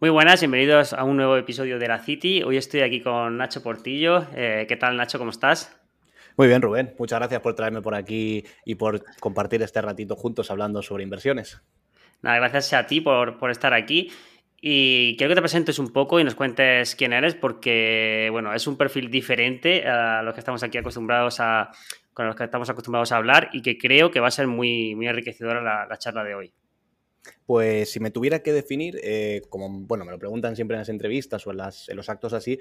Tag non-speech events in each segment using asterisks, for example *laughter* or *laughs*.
Muy buenas, bienvenidos a un nuevo episodio de la City. Hoy estoy aquí con Nacho Portillo. Eh, ¿Qué tal, Nacho? ¿Cómo estás? Muy bien, Rubén. Muchas gracias por traerme por aquí y por compartir este ratito juntos hablando sobre inversiones. Nada, gracias a ti por, estar aquí. Y quiero que te presentes un poco y nos cuentes quién eres, porque bueno, es un perfil diferente a los que estamos aquí acostumbrados a, con los que estamos acostumbrados a hablar y que creo que va a ser muy, muy enriquecedora la charla de hoy. Pues si me tuviera que definir, eh, como bueno, me lo preguntan siempre en las entrevistas o en, las, los actos así,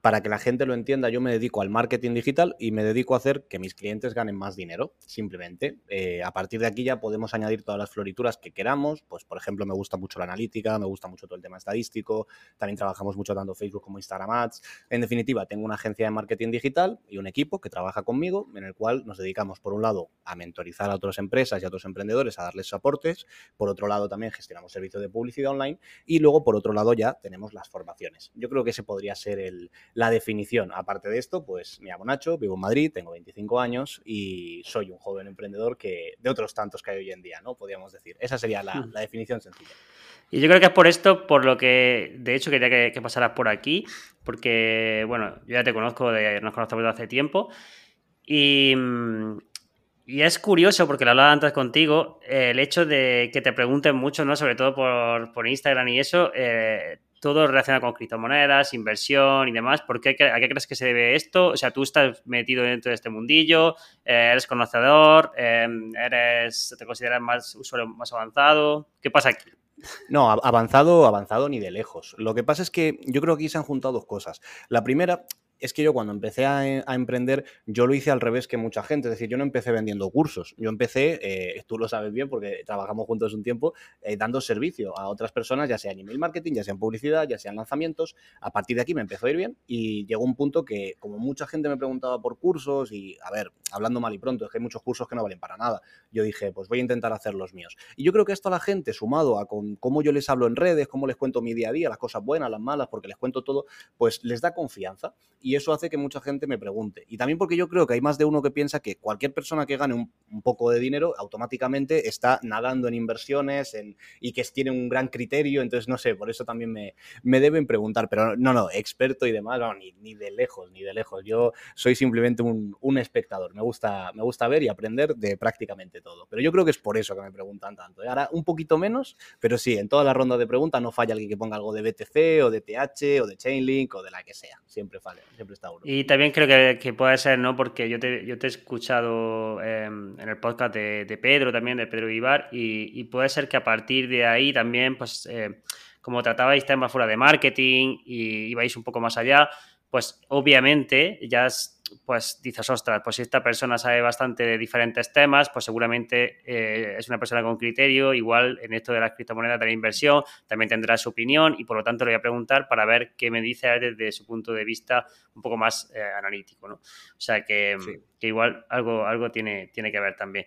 para que la gente lo entienda, yo me dedico al marketing digital y me dedico a hacer que mis clientes ganen más dinero, simplemente. Eh, a partir de aquí ya podemos añadir todas las florituras que queramos, pues por ejemplo me gusta mucho la analítica, me gusta mucho todo el tema estadístico, también trabajamos mucho tanto Facebook como Instagram Ads. En definitiva, tengo una agencia de marketing digital y un equipo que trabaja conmigo, en el cual nos dedicamos por un lado a mentorizar a otras empresas y a otros emprendedores, a darles soportes, por otro lado también gestionamos servicios de publicidad online y luego por otro lado ya tenemos las formaciones. Yo creo que ese podría ser el, la definición. Aparte de esto, pues me llamo Nacho, vivo en Madrid, tengo 25 años y soy un joven emprendedor que de otros tantos que hay hoy en día, ¿no? Podríamos decir. Esa sería la, hmm. definición sencilla. Y yo creo que es por esto, por lo que de hecho quería que, que pasaras por aquí, porque, bueno, yo ya te conozco, de, nos conocemos desde hace tiempo. Y, mm, y es curioso, porque lo hablaba antes contigo, el hecho de que te pregunten mucho, ¿no? Sobre todo por, Instagram y eso, eh, todo relacionado con criptomonedas, inversión y demás. ¿Por qué, ¿A qué crees que se debe esto? O sea, tú estás metido dentro de este mundillo, eh, eres conocedor, em, eres, te consideras más usuario más avanzado. ¿Qué pasa aquí? No, avanzado, avanzado ni de lejos. Lo que pasa es que yo creo que aquí se han juntado dos cosas. La primera es que yo cuando empecé a, emprender, yo lo hice al revés que mucha gente. Es decir, yo no empecé vendiendo cursos. Yo empecé, eh, tú lo sabes bien porque trabajamos juntos un tiempo, eh, dando servicio a otras personas, ya sea en email marketing, ya sea en publicidad, ya sea en lanzamientos. A partir de aquí me empezó a ir bien y llegó un punto que, como mucha gente me preguntaba por cursos y, a ver, hablando mal y pronto, es que hay muchos cursos que no valen para nada. Yo dije, pues voy a intentar hacer los míos. Y yo creo que esto a la gente, sumado a con cómo yo les hablo en redes, cómo les cuento mi día a día, las cosas buenas, las malas, porque les cuento todo, pues les da confianza eso hace que mucha gente me pregunte. Y también porque yo creo que hay más de uno que piensa que cualquier persona que gane un, poco de dinero automáticamente está nadando en inversiones y que tiene un gran criterio, entonces no sé, por eso también me, me deben preguntar, pero no, no, experto y demás, no, ni, ni, de lejos, ni de lejos. Yo soy simplemente un, un, espectador, me gusta, me gusta ver y aprender de prácticamente todo. Pero yo creo que es por eso que me preguntan tanto. ¿eh? Ahora un poquito menos, pero sí, en toda la ronda de preguntas no falla alguien que ponga algo de BTC o de TH o de Chainlink o de la que sea, siempre falla, siempre está y también creo que, puede ser, ¿no? Porque yo te, yo te he escuchado em, en el podcast de, Pedro también, de Pedro Ibar, y, puede ser que a partir de ahí también, pues, eh, como tratabais temas fuera de marketing y ibais un poco más allá, pues obviamente ya pues dices, ostras, pues si esta persona sabe bastante de diferentes temas, pues seguramente eh, es una persona con criterio, igual en esto de las criptomonedas de la inversión, también tendrá su opinión y por lo tanto le voy a preguntar para ver qué me dice desde su punto de vista un poco más eh, analítico, ¿no? O sea que, igual algo, algo tiene, tiene que ver también.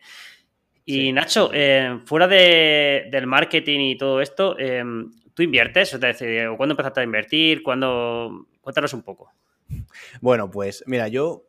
Y Nacho, eh, fuera del marketing y todo esto, ¿tú inviertes? O sea, ¿Cuándo empezaste a invertir? ¿Cuándo? Cuéntanos un poco. Bueno, pues mira, yo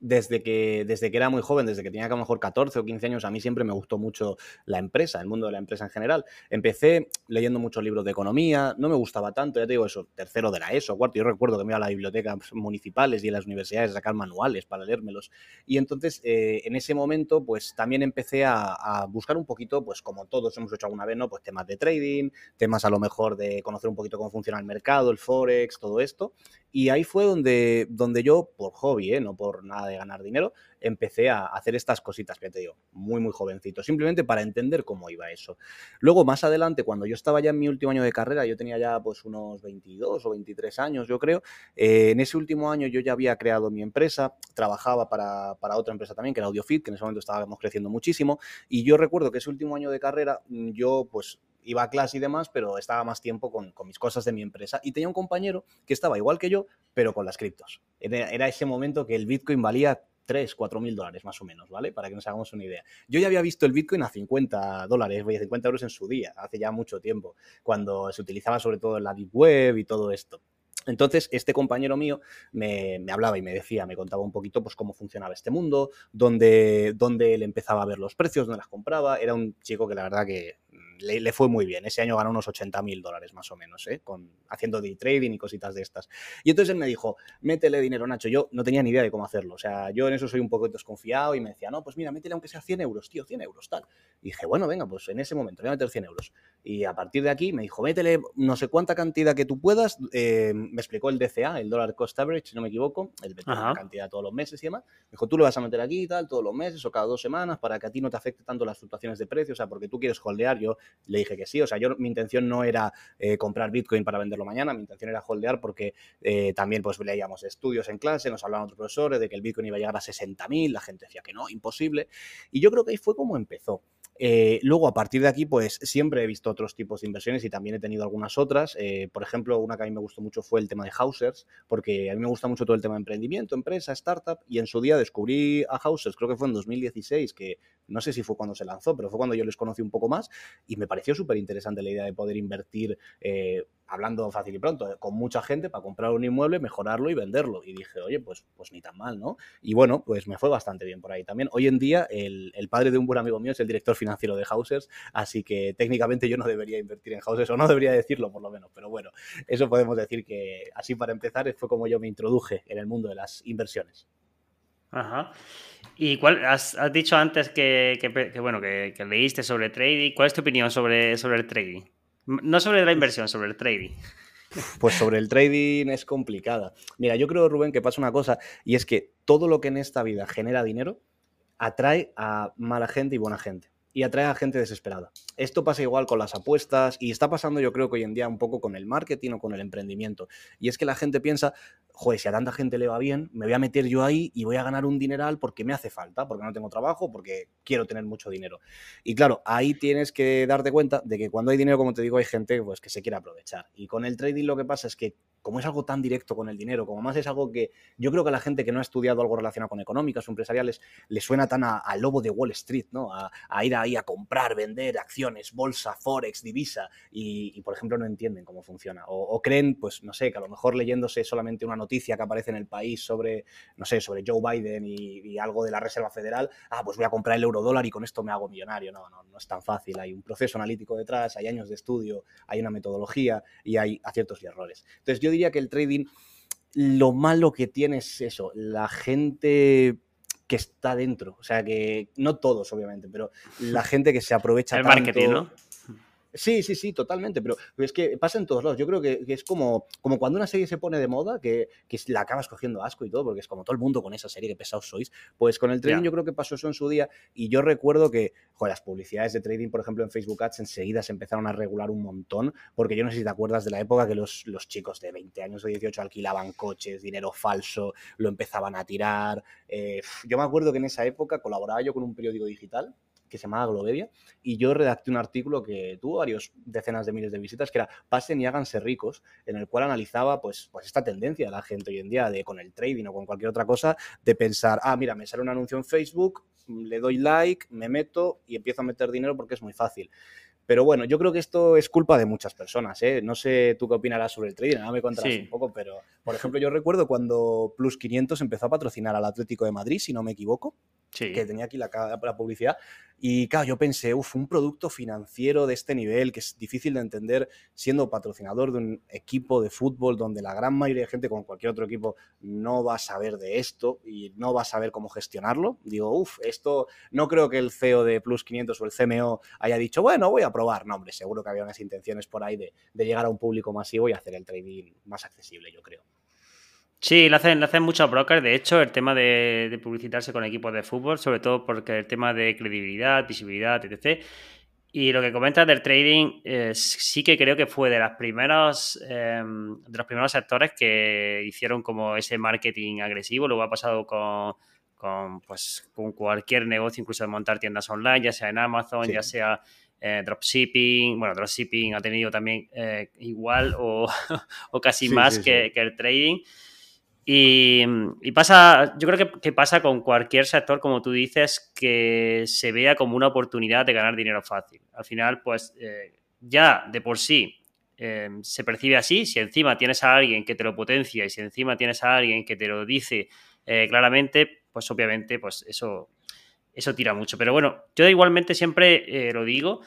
desde que, desde que era muy joven, desde que tenía a lo mejor 14 o 15 años, a mí siempre me gustó mucho la empresa, el mundo de la empresa en general. Empecé leyendo muchos libros de economía, no me gustaba tanto, ya te digo eso, tercero de la ESO, cuarto. Yo recuerdo que me iba a las bibliotecas municipales y en las universidades a sacar manuales para leérmelos. Y entonces, eh, en ese momento, pues también empecé a, a, buscar un poquito, pues como todos hemos hecho alguna vez, ¿no? Pues temas de trading, temas a lo mejor de conocer un poquito cómo funciona el mercado, el forex, todo esto. Y ahí fue donde, donde yo, por hobby, ¿eh? no por nada de ganar dinero, empecé a hacer estas cositas, que te digo, muy, muy jovencito, simplemente para entender cómo iba eso. Luego, más adelante, cuando yo estaba ya en mi último año de carrera, yo tenía ya pues unos 22 o 23 años, yo creo, eh, en ese último año yo ya había creado mi empresa, trabajaba para, para otra empresa también, que era AudioFit, que en ese momento estábamos creciendo muchísimo, y yo recuerdo que ese último año de carrera, yo pues iba a clase y demás, pero estaba más tiempo con, mis cosas de mi empresa. Y tenía un compañero que estaba igual que yo, pero con las criptos. Era, ese momento que el Bitcoin valía 3, 4 mil dólares más o menos, ¿vale? Para que nos hagamos una idea. Yo ya había visto el Bitcoin a 50 dólares, 50 euros en su día, hace ya mucho tiempo, cuando se utilizaba sobre todo en la Deep Web y todo esto. Entonces, este compañero mío me, hablaba y me decía, me contaba un poquito pues cómo funcionaba este mundo, dónde, dónde él empezaba a ver los precios, dónde las compraba. Era un chico que la verdad que le, fue muy bien. Ese año ganó unos 80 mil dólares más o menos, ¿eh? Con, haciendo day trading y cositas de estas. Y entonces él me dijo, métele dinero, Nacho. Yo no tenía ni idea de cómo hacerlo. O sea, yo en eso soy un poco desconfiado y me decía, no, pues mira, métele aunque sea 100 euros, tío, 100 euros, tal. Y dije, bueno, venga, pues en ese momento voy a meter 100 euros. Y a partir de aquí me dijo, métele no sé cuánta cantidad que tú puedas. Eh, me explicó el DCA, el Dollar Cost Average, si no me equivoco, el la cantidad todos los meses y demás. Me dijo, tú lo vas a meter aquí y tal, todos los meses o cada dos semanas para que a ti no te afecte tanto las fluctuaciones de precios, o sea, porque tú quieres holdear. Yo le dije que sí, o sea, yo mi intención no era eh, comprar Bitcoin para venderlo mañana, mi intención era holdear porque eh, también pues leíamos estudios en clase, nos hablaban otros profesores de que el Bitcoin iba a llegar a 60.000, la gente decía que no, imposible. Y yo creo que ahí fue como empezó. Eh, luego, a partir de aquí, pues siempre he visto otros tipos de inversiones y también he tenido algunas otras. Eh, por ejemplo, una que a mí me gustó mucho fue el tema de Hausers, porque a mí me gusta mucho todo el tema de emprendimiento, empresa, startup, y en su día descubrí a Hausers, creo que fue en 2016, que no sé si fue cuando se lanzó, pero fue cuando yo les conocí un poco más y me pareció súper interesante la idea de poder invertir eh, hablando fácil y pronto, con mucha gente para comprar un inmueble, mejorarlo y venderlo. Y dije, oye, pues, pues ni tan mal, ¿no? Y bueno, pues me fue bastante bien por ahí también. Hoy en día, el, padre de un buen amigo mío es el director financiero de Houses, así que técnicamente yo no debería invertir en Houses, o no debería decirlo por lo menos, pero bueno, eso podemos decir que así para empezar fue como yo me introduje en el mundo de las inversiones. Ajá. ¿Y cuál has, dicho antes que, bueno, que, leíste sobre trading? ¿Cuál es tu opinión sobre, sobre el trading? No sobre la inversión, sobre el trading. Pues sobre el trading es complicada. Mira, yo creo, Rubén, que pasa una cosa, y es que todo lo que en esta vida genera dinero atrae a mala gente y buena gente y atrae a gente desesperada. Esto pasa igual con las apuestas y está pasando yo creo que hoy en día un poco con el marketing o con el emprendimiento. Y es que la gente piensa, joder, si a tanta gente le va bien, me voy a meter yo ahí y voy a ganar un dineral porque me hace falta, porque no tengo trabajo, porque quiero tener mucho dinero. Y claro, ahí tienes que darte cuenta de que cuando hay dinero, como te digo, hay gente pues, que se quiere aprovechar. Y con el trading lo que pasa es que como es algo tan directo con el dinero, como más es algo que yo creo que a la gente que no ha estudiado algo relacionado con económicas o empresariales le suena tan al lobo de Wall Street, ¿no? A, ir ahí a comprar, vender acciones, bolsa, forex, divisa y, por ejemplo no entienden cómo funciona o, creen, pues no sé, que a lo mejor leyéndose solamente una noticia que aparece en el país sobre, no sé, sobre Joe Biden y, algo de la Reserva Federal, ah, pues voy a comprar el euro dólar y con esto me hago millonario. No, no, no es tan fácil. Hay un proceso analítico detrás, hay años de estudio, hay una metodología y hay aciertos y errores. Entonces yo diría que el trading, lo malo que tiene es eso, la gente que está dentro. O sea, que no todos, obviamente, pero la *laughs* gente que se aprovecha el marketing, ¿no? Sí, sí, sí, totalmente, pero es que pasa en todos lados. Yo creo que, es como, como cuando una serie se pone de moda, que, que, la acabas cogiendo asco y todo, porque es como todo el mundo con esa serie, que pesados sois. Pues con el trading yo creo que pasó eso en su día y yo recuerdo que, joder, las publicidades de trading, por ejemplo, en Facebook Ads enseguida se empezaron a regular un montón, porque yo no sé si te acuerdas de la época que los, los chicos de 20 años o 18 alquilaban coches, dinero falso, lo empezaban a tirar. Eh, yo me acuerdo que en esa época colaboraba yo con un periódico digital que se llamaba Globedia, y yo redacté un artículo que tuvo varios decenas de miles de visitas, que era Pasen y háganse ricos, en el cual analizaba pues, pues esta tendencia de la gente hoy en día de con el trading o con cualquier otra cosa, de pensar, ah, mira, me sale un anuncio en Facebook, le doy like, me meto y empiezo a meter dinero porque es muy fácil. Pero bueno, yo creo que esto es culpa de muchas personas. ¿eh? No sé tú qué opinarás sobre el trading, no me contarás un poco, pero por ejemplo, yo recuerdo cuando Plus 500 empezó a patrocinar al Atlético de Madrid, si no me equivoco, que tenía aquí la, la, publicidad. Y claro, yo pensé, uff, un producto financiero de este nivel que es difícil de entender siendo patrocinador de un equipo de fútbol donde la gran mayoría de gente con cualquier otro equipo no va a saber de esto y no va a saber cómo gestionarlo. Digo, uff, esto no creo que el CEO de Plus 500 o el CMO haya dicho, bueno, voy a probar. No, hombre, seguro que había unas intenciones por ahí de, de llegar a un público masivo y hacer el trading más accesible, yo creo. Sí, lo hacen, hacen muchos brokers. De hecho, el tema de, publicitarse con equipos de fútbol, sobre todo porque el tema de credibilidad, visibilidad, etc. Y lo que comentas del trading, eh, sí que creo que fue de, las primeros, em, de los primeros sectores que hicieron como ese marketing agresivo. Luego ha pasado con, con, pues, con cualquier negocio, incluso de montar tiendas online, ya sea en Amazon, ya sea eh, dropshipping, bueno, dropshipping ha tenido también eh, igual o, *laughs* casi más que, el trading. Y, pasa, yo creo que, pasa con cualquier sector, como tú dices, que se vea como una oportunidad de ganar dinero fácil. Al final, pues eh, ya de por sí se percibe así. Si encima tienes a alguien que te lo potencia y si encima tienes a alguien que te lo dice claramente, pues obviamente, pues eso eso tira mucho. Pero bueno, yo igualmente siempre eh, lo digo.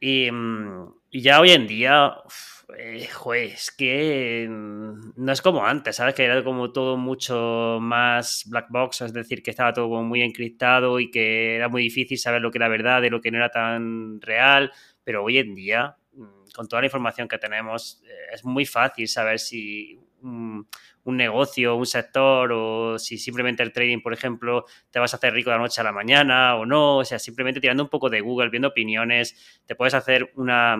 Mm, y, ya hoy en día, es que no es como antes, ¿sabes? Que era como todo mucho más black box, es decir, que estaba todo muy encriptado y que era muy difícil saber lo que era verdad de lo que no era tan real. Pero hoy en día, mm, con toda la información que tenemos, eh, es muy fácil saber si un negocio, un sector, o si simplemente el trading, por ejemplo, te vas a hacer rico de la noche a la mañana o no. O sea, simplemente tirando un poco de Google, viendo opiniones, te puedes hacer una,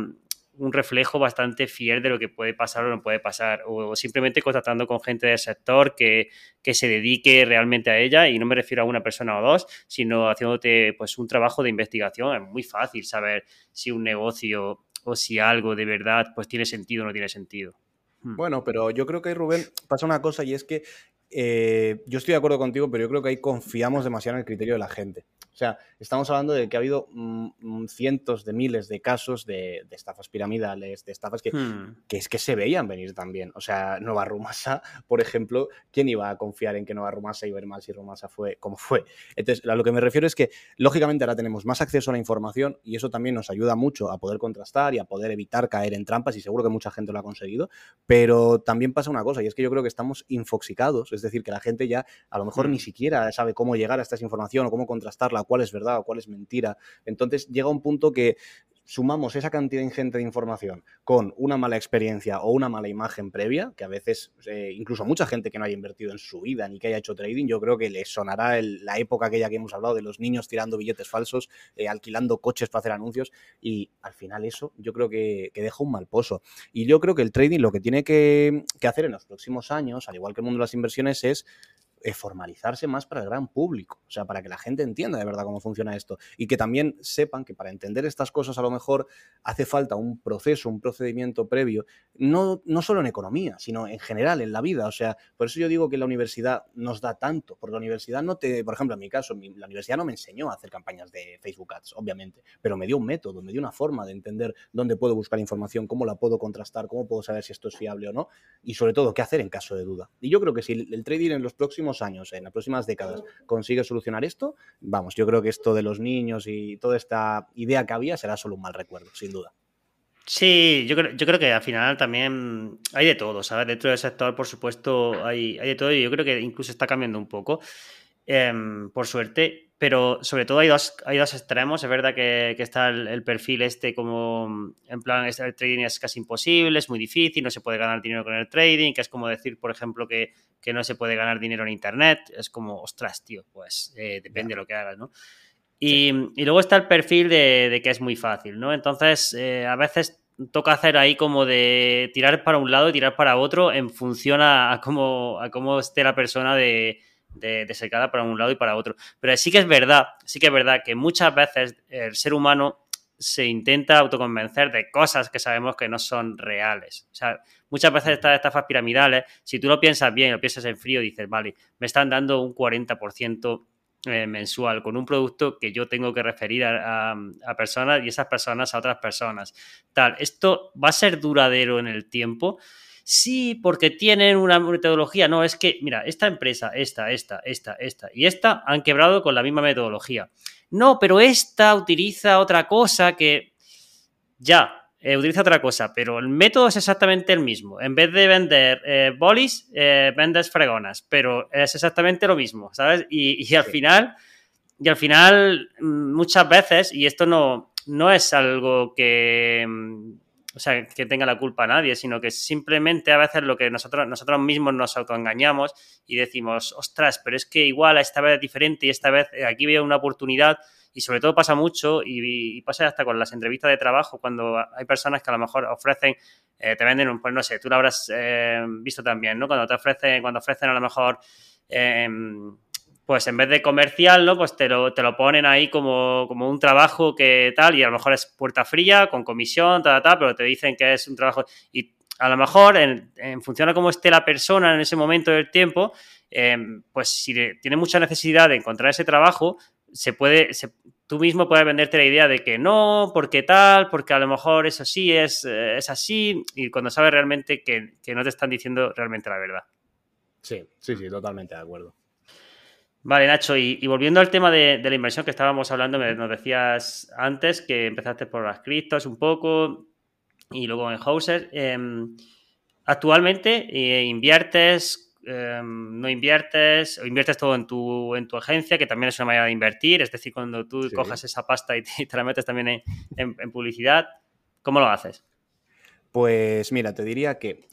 un reflejo bastante fiel de lo que puede pasar o no puede pasar, o simplemente contactando con gente del sector que, que, se dedique realmente a ella, y no me refiero a una persona o dos, sino haciéndote pues un trabajo de investigación. Es muy fácil saber si un negocio o si algo de verdad pues tiene sentido o no tiene sentido. Hmm. Bueno, pero yo creo que Rubén pasa una cosa y es que eh, yo estoy de acuerdo contigo, pero yo creo que ahí confiamos demasiado en el criterio de la gente. O sea, estamos hablando de que ha habido mm, mm, cientos de miles de casos de, estafas piramidales, de estafas que, hmm. que, es que se veían venir también. O sea, Nueva Rumasa, *laughs* por ejemplo, ¿quién iba a confiar en que Nueva Rumasa iba a ir mal si Rumasa fue como fue? Entonces, a lo que me refiero es que, lógicamente, ahora tenemos más acceso a la información y eso también nos ayuda mucho a poder contrastar y a poder evitar caer en trampas y seguro que mucha gente lo ha conseguido, pero también pasa una cosa y es que yo creo que estamos infoxicados, es decir, que la gente ya a lo mejor ni hmm. siquiera sabe cómo llegar a esta información o cómo contrastarla cuál es verdad o cuál es mentira. Entonces llega un punto que sumamos esa cantidad ingente de información con una mala experiencia o una mala imagen previa, que a veces, eh, incluso mucha gente que no haya invertido en su vida ni que haya hecho trading, yo creo que le sonará la época aquella que hemos hablado de los niños tirando billetes falsos, eh, alquilando coches para hacer anuncios, y al final eso yo creo que, deja un mal pozo. Y yo creo que el trading lo que tiene que hacer en los próximos años, al igual que el mundo de las inversiones, es formalizarse más para el gran público, o sea, para que la gente entienda de verdad cómo funciona esto y que también sepan que para entender estas cosas a lo mejor hace falta un proceso, un procedimiento previo, no, no solo en economía, sino en general, en la vida, o sea, por eso yo digo que la universidad nos da tanto, porque la universidad no te, por ejemplo, en mi caso, la universidad no me enseñó a hacer campañas de Facebook Ads, obviamente, pero me dio un método, me dio una forma de entender dónde puedo buscar información, cómo la puedo contrastar, cómo puedo saber si esto es fiable o no, y sobre todo, qué hacer en caso de duda. Y yo creo que si el trading en los próximos años, en las próximas décadas, consigue solucionar esto, vamos, yo creo que esto de los niños y toda esta idea que había será solo un mal recuerdo, sin duda. Sí, yo creo, yo creo que al final también hay de todo, ¿sabes? Dentro del sector, por supuesto, hay, hay de todo y yo creo que incluso está cambiando un poco, em, por suerte pero sobre todo hay dos, hay dos extremos. Es verdad que, está el, perfil este como, en plan, el trading es casi imposible, es muy difícil, no se puede ganar dinero con el trading, que es como decir, por ejemplo, que, no se puede ganar dinero en Internet. Es como, ostras, tío, pues eh, depende de lo que hagas, ¿no? Y, luego está el perfil de, que es muy fácil, ¿no? Entonces, eh, a veces toca hacer ahí como de tirar para un lado y tirar para otro en función a cómo, a cómo esté la persona de de, secada para un lado y para otro. Pero sí que es verdad, sí que es verdad que muchas veces el ser humano se intenta autoconvencer de cosas que sabemos que no son reales. O sea, muchas veces estas estafas piramidales, si tú lo piensas bien, lo piensas en frío, dices, vale, me están dando un 40% eh, mensual con un producto que yo tengo que referir a, a, personas y esas personas a otras personas. Tal, esto va a ser duradero en el tiempo sí, porque tienen una metodología. No, es que, mira, esta empresa, esta, esta, esta, esta y esta han quebrado con la misma metodología. No, pero esta utiliza otra cosa que ya, eh, utiliza otra cosa, pero el método es exactamente el mismo. En vez de vender eh, bolis, eh, vendes fregonas, pero es exactamente lo mismo, ¿sabes? Y, al final, y al final, mm, muchas veces, y esto no, no es algo que mm, o sea, que tenga la culpa a nadie, sino que simplemente a veces lo que nosotros, nosotros mismos nos autoengañamos y decimos, ostras, pero es que igual esta vez es diferente y esta vez eh, aquí veo una oportunidad y sobre todo pasa mucho y, pasa hasta con las entrevistas de trabajo cuando hay personas que a lo mejor ofrecen, eh, te venden un, pues no sé, tú lo habrás eh, visto también, ¿no? Cuando te ofrecen, cuando ofrecen a lo mejor... Em, pues en vez de comercial, ¿no? Pues te lo, te lo ponen ahí como, como, un trabajo que tal, y a lo mejor es puerta fría, con comisión, tal, tal, pero te dicen que es un trabajo. Y a lo mejor, en, función de cómo esté la persona en ese momento del tiempo, em, pues si tiene mucha necesidad de encontrar ese trabajo, se puede, tú mismo puedes venderte la idea de que no, porque tal, porque a lo mejor eso sí es, eh, es así, y cuando sabes realmente que, no te están diciendo realmente la verdad. Sí, sí, sí, totalmente de acuerdo. Vale, Nacho, y, volviendo al tema de, la inversión que estábamos hablando, nos decías antes que empezaste por las criptos un poco y luego en Houser. Em, actualmente eh, inviertes Em, no inviertes o inviertes todo en tu, en tu agencia, que también es una manera de invertir, es decir, cuando tú cojas esa pasta y *laughs* te, la metes también en publicidad, ¿cómo lo haces? Pues mira, te diría que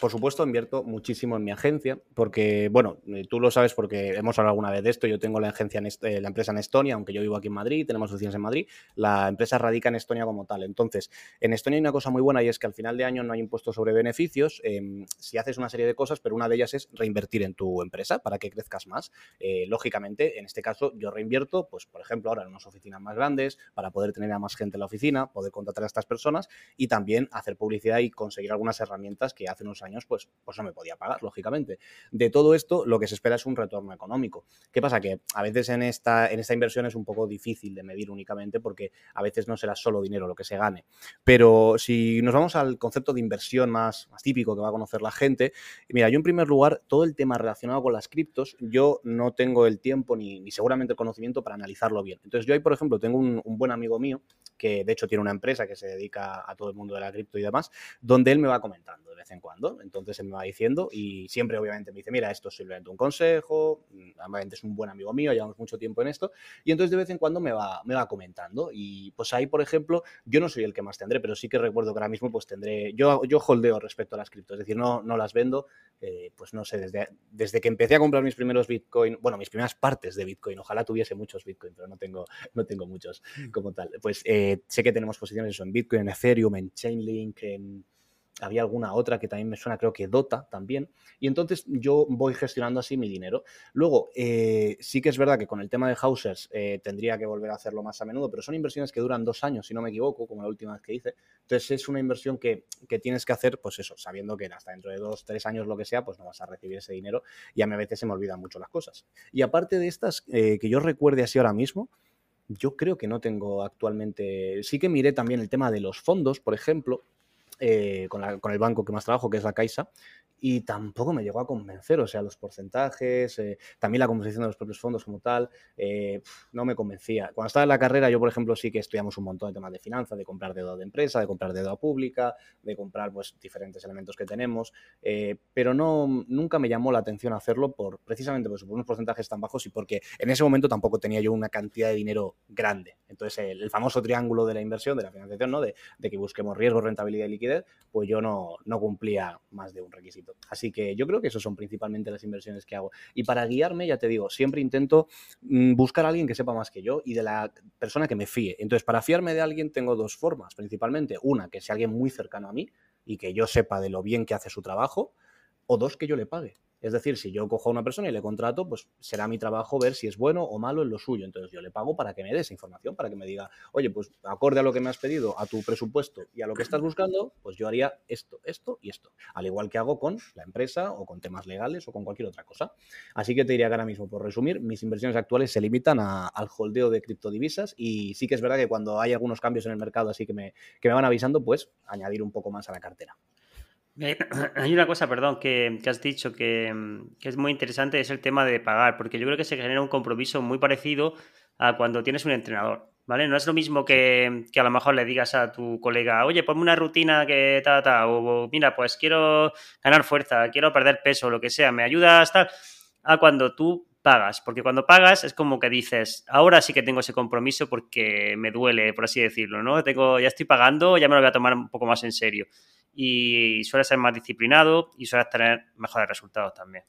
por supuesto, invierto muchísimo en mi agencia, porque, bueno, eh, tú lo sabes porque hemos hablado alguna vez de esto. Yo tengo la, agencia en eh, la empresa en Estonia, aunque yo vivo aquí en Madrid, tenemos oficinas en Madrid. La empresa radica en Estonia como tal. Entonces, en Estonia hay una cosa muy buena y es que al final de año no hay impuesto sobre beneficios em, si haces una serie de cosas, pero una de ellas es reinvertir en tu empresa para que crezcas más. Eh, lógicamente, en este caso, yo reinvierto, pues, por ejemplo, ahora en unas oficinas más grandes para poder tener a más gente en la oficina, poder contratar a estas personas y también hacer publicidad y conseguir algunas herramientas que hace unos años pues, pues no me podía pagar, lógicamente. De todo esto, lo que se espera es un retorno económico. ¿Qué pasa? Que a veces en esta, en esta inversión es un poco difícil de medir únicamente porque a veces no será solo dinero lo que se gane. Pero si nos vamos al concepto de inversión más, más típico que va a conocer la gente, mira, yo en primer lugar, todo el tema relacionado con las criptos, yo no tengo el tiempo ni, ni seguramente el conocimiento para analizarlo bien. Entonces yo ahí, por ejemplo, tengo un, un buen amigo mío que de hecho tiene una empresa que se dedica a todo el mundo de la cripto y demás, donde él me va comentando de vez en cuando. Entonces él me va diciendo y siempre obviamente me dice, mira, esto es simplemente un consejo, obviamente es un buen amigo mío, llevamos mucho tiempo en esto, y entonces de vez en cuando me va, me va comentando. Y pues ahí, por ejemplo, yo no soy el que más tendré, pero sí que recuerdo que ahora mismo pues tendré, yo, yo holdeo respecto a las criptos, es decir, no, no las vendo, eh, pues no sé, desde, desde que empecé a comprar mis primeros Bitcoin, bueno, mis primeras partes de Bitcoin, ojalá tuviese muchos Bitcoin, pero no tengo, no tengo muchos mm. como tal. Pues eh, sé que tenemos posiciones en Bitcoin, en Ethereum, en Chainlink, en había alguna otra que también me suena, creo que Dota también. Y entonces yo voy gestionando así mi dinero. Luego, eh, sí que es verdad que con el tema de Hausers eh, tendría que volver a hacerlo más a menudo, pero son inversiones que duran dos años, si no me equivoco, como la última vez que hice. Entonces es una inversión que, tienes que hacer, pues eso, sabiendo que hasta dentro de dos, tres años, lo que sea, pues no vas a recibir ese dinero y a mí a veces se me olvidan mucho las cosas. Y aparte de estas, eh, que yo recuerde así ahora mismo, yo creo que no tengo actualmente. Sí que miré también el tema de los fondos, por ejemplo, eh, con, el banco que más trabajo, que es la Caixa, y tampoco me llegó a convencer, o sea, los porcentajes, eh, también la composición de los propios fondos como tal, eh, no me convencía. Cuando estaba en la carrera, yo, por ejemplo, sí que estudiamos un montón de temas de finanzas, de comprar deuda de empresa, de comprar deuda pública, de comprar, pues, diferentes elementos que tenemos, pero no, nunca me llamó la atención hacerlo por, precisamente por unos porcentajes tan bajos y porque en ese momento tampoco tenía yo una cantidad de dinero grande. Entonces, el, famoso triángulo de la inversión, de la financiación, ¿no? De, de que busquemos riesgo, rentabilidad y liquidez, pues yo no, no cumplía más de un requisito. Así que yo creo que esos son principalmente las inversiones que hago. Y para guiarme, ya te digo, siempre intento mm, buscar a alguien que sepa más que yo y de la persona que me fíe. Entonces, para fiarme de alguien tengo dos formas, principalmente. Una, que sea alguien muy cercano a mí y que yo sepa de lo bien que hace su trabajo, o dos, que yo le pague. Es decir, si yo cojo a una persona y le contrato, pues será mi trabajo ver si es bueno o malo en lo suyo. Entonces yo le pago para que me dé esa información, para que me diga, oye, pues acorde a lo que me has pedido, a tu presupuesto y a lo que estás buscando, pues yo haría esto, esto y esto. Al igual que hago con la empresa o con temas legales o con cualquier otra cosa. Así que te diría que ahora mismo, por resumir, mis inversiones actuales se limitan al holdeo de criptodivisas y sí que es verdad que cuando hay algunos cambios en el mercado así que me, que me van avisando, pues añadir un poco más a la cartera. *clears throat* Hay una cosa, perdón, que, has dicho que, es muy interesante, es el tema de pagar, porque yo creo que se genera un compromiso muy parecido a cuando tienes un entrenador, ¿vale? No es lo mismo que, a lo mejor le digas a tu colega, oye, ponme una rutina que ta, ta, o mira, pues quiero ganar fuerza, quiero perder peso, lo que sea, me ayudas, tal, a cuando tú pagas, porque cuando pagas es como que dices, ahora sí que tengo ese compromiso porque me duele, por así decirlo, ¿no? Tengo, ya estoy pagando, ya me lo voy a tomar un poco más en serio y suele ser más disciplinado y suele tener mejores resultados también.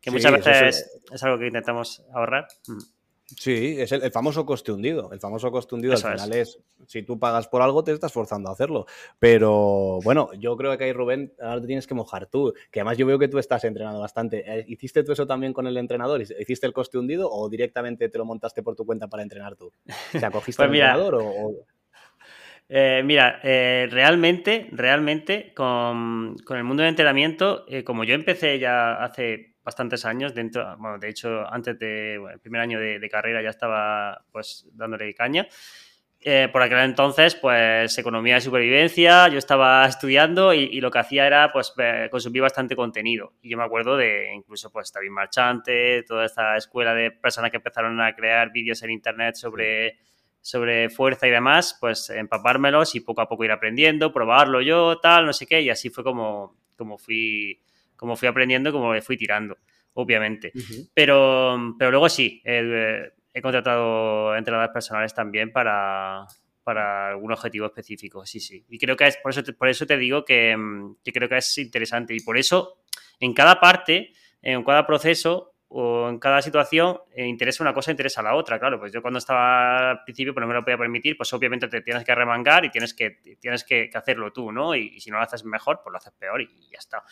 Que muchas veces es... algo que intentamos ahorrar. Mm. Sí, es el, famoso coste hundido. El famoso coste hundido al final es. si tú pagas por algo, te estás forzando a hacerlo. Pero bueno, yo creo que ahí, Rubén, ahora te tienes que mojar tú. Que además yo veo que tú estás entrenando bastante. Eh, ¿Hiciste tú eso también con el entrenador? ¿Hiciste el coste hundido o directamente te lo montaste por tu cuenta para entrenar tú? O sea, *laughs* ¿cogiste pues el entrenador o.? Eh, mira, eh, realmente, realmente, con, el mundo del entrenamiento, como yo empecé ya hace bastantes años dentro, bueno, de hecho, antes de, el primer año de, carrera ya estaba pues dándole caña. Eh, por aquel entonces, pues economía de supervivencia, yo estaba *laughs* estudiando y, lo que hacía era pues consumir bastante contenido. Y yo me acuerdo de incluso pues David Marchante, toda esta escuela de personas que empezaron a crear vídeos en internet sobre, sobre fuerza y demás, pues empapármelos y poco a poco ir aprendiendo, probarlo yo, tal, no sé qué, y así fue como, como fui como fui aprendiendo, como me fui tirando, obviamente. pero, pero luego sí, he, contratado entrenadores personales también para, para algún objetivo específico, sí, sí. Y creo que es, por eso te, por eso te digo que, creo que es interesante. Y por eso, en cada parte, en cada proceso o en cada situación, eh, interesa una cosa, interesa la otra. Claro, pues yo cuando estaba al principio, pues no me lo podía permitir, pues obviamente te tienes que remangar y tienes que, tienes que, hacerlo tú, ¿no? Y, y, si no lo haces mejor, pues lo haces peor y ya está.